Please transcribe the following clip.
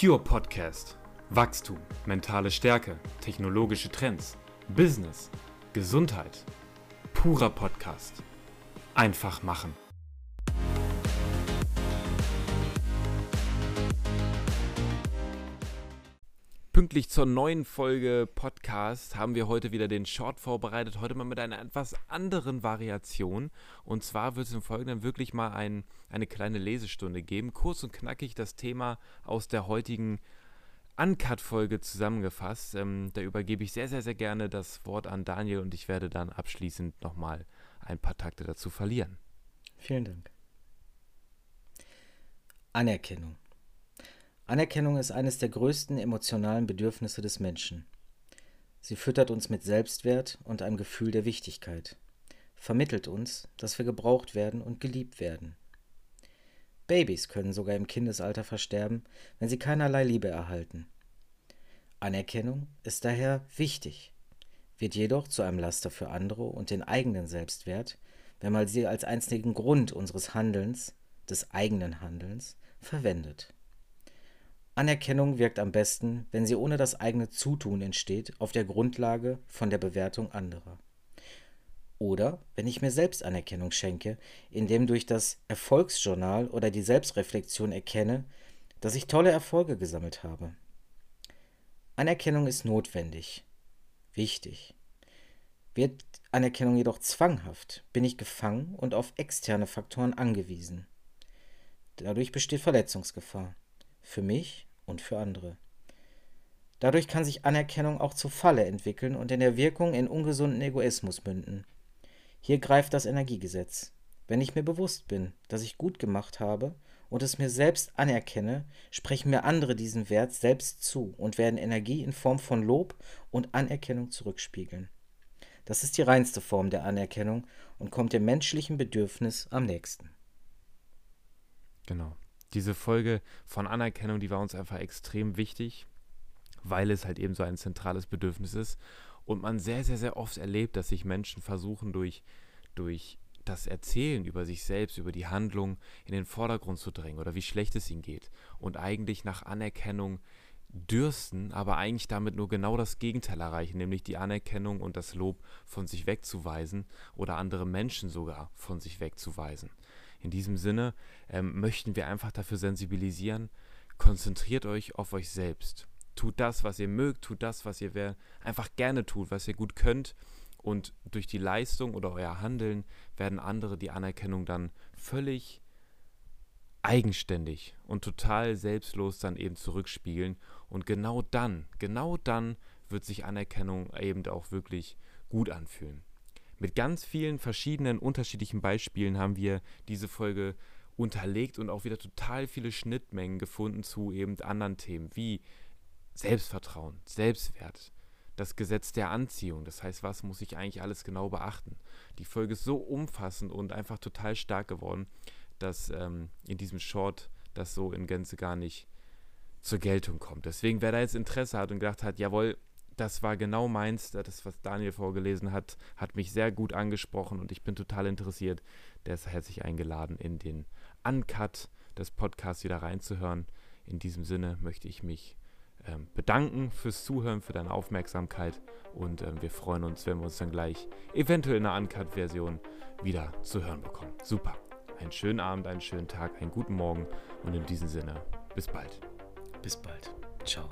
Pure Podcast. Wachstum, mentale Stärke, technologische Trends, Business, Gesundheit. Purer Podcast. Einfach machen. Pünktlich zur neuen Folge Podcast haben wir heute wieder den Short vorbereitet. Heute mal mit einer etwas anderen Variation. Und zwar wird es im Folgenden wirklich mal ein, eine kleine Lesestunde geben. Kurz und knackig das Thema aus der heutigen Uncut-Folge zusammengefasst. Ähm, da übergebe ich sehr, sehr, sehr gerne das Wort an Daniel und ich werde dann abschließend nochmal ein paar Takte dazu verlieren. Vielen Dank. Anerkennung. Anerkennung ist eines der größten emotionalen Bedürfnisse des Menschen. Sie füttert uns mit Selbstwert und einem Gefühl der Wichtigkeit, vermittelt uns, dass wir gebraucht werden und geliebt werden. Babys können sogar im Kindesalter versterben, wenn sie keinerlei Liebe erhalten. Anerkennung ist daher wichtig, wird jedoch zu einem Laster für andere und den eigenen Selbstwert, wenn man sie als einzigen Grund unseres Handelns, des eigenen Handelns, verwendet. Anerkennung wirkt am besten, wenn sie ohne das eigene Zutun entsteht, auf der Grundlage von der Bewertung anderer. Oder wenn ich mir selbst Anerkennung schenke, indem durch das Erfolgsjournal oder die Selbstreflexion erkenne, dass ich tolle Erfolge gesammelt habe. Anerkennung ist notwendig, wichtig. Wird Anerkennung jedoch zwanghaft, bin ich gefangen und auf externe Faktoren angewiesen. Dadurch besteht Verletzungsgefahr. Für mich und für andere. Dadurch kann sich Anerkennung auch zur Falle entwickeln und in der Wirkung in ungesunden Egoismus münden. Hier greift das Energiegesetz. Wenn ich mir bewusst bin, dass ich gut gemacht habe und es mir selbst anerkenne, sprechen mir andere diesen Wert selbst zu und werden Energie in Form von Lob und Anerkennung zurückspiegeln. Das ist die reinste Form der Anerkennung und kommt dem menschlichen Bedürfnis am nächsten. Genau diese Folge von Anerkennung, die war uns einfach extrem wichtig, weil es halt eben so ein zentrales Bedürfnis ist. Und man sehr, sehr, sehr oft erlebt, dass sich Menschen versuchen, durch, durch das Erzählen über sich selbst, über die Handlung in den Vordergrund zu drängen oder wie schlecht es ihnen geht. Und eigentlich nach Anerkennung dürsten, aber eigentlich damit nur genau das Gegenteil erreichen, nämlich die Anerkennung und das Lob von sich wegzuweisen oder andere Menschen sogar von sich wegzuweisen. In diesem Sinne ähm, möchten wir einfach dafür sensibilisieren, konzentriert euch auf euch selbst. Tut das, was ihr mögt, tut das, was ihr einfach gerne tut, was ihr gut könnt. Und durch die Leistung oder euer Handeln werden andere die Anerkennung dann völlig eigenständig und total selbstlos dann eben zurückspiegeln. Und genau dann, genau dann wird sich Anerkennung eben auch wirklich gut anfühlen. Mit ganz vielen verschiedenen unterschiedlichen Beispielen haben wir diese Folge unterlegt und auch wieder total viele Schnittmengen gefunden zu eben anderen Themen wie Selbstvertrauen, Selbstwert, das Gesetz der Anziehung. Das heißt, was muss ich eigentlich alles genau beachten? Die Folge ist so umfassend und einfach total stark geworden, dass ähm, in diesem Short das so in Gänze gar nicht zur Geltung kommt. Deswegen, wer da jetzt Interesse hat und gedacht hat, jawohl, das war genau meins. Das, was Daniel vorgelesen hat, hat mich sehr gut angesprochen und ich bin total interessiert. Der ist herzlich eingeladen, in den Uncut des Podcasts wieder reinzuhören. In diesem Sinne möchte ich mich ähm, bedanken fürs Zuhören, für deine Aufmerksamkeit und ähm, wir freuen uns, wenn wir uns dann gleich eventuell in einer Uncut-Version wieder zu hören bekommen. Super. Einen schönen Abend, einen schönen Tag, einen guten Morgen und in diesem Sinne, bis bald. Bis bald. Ciao.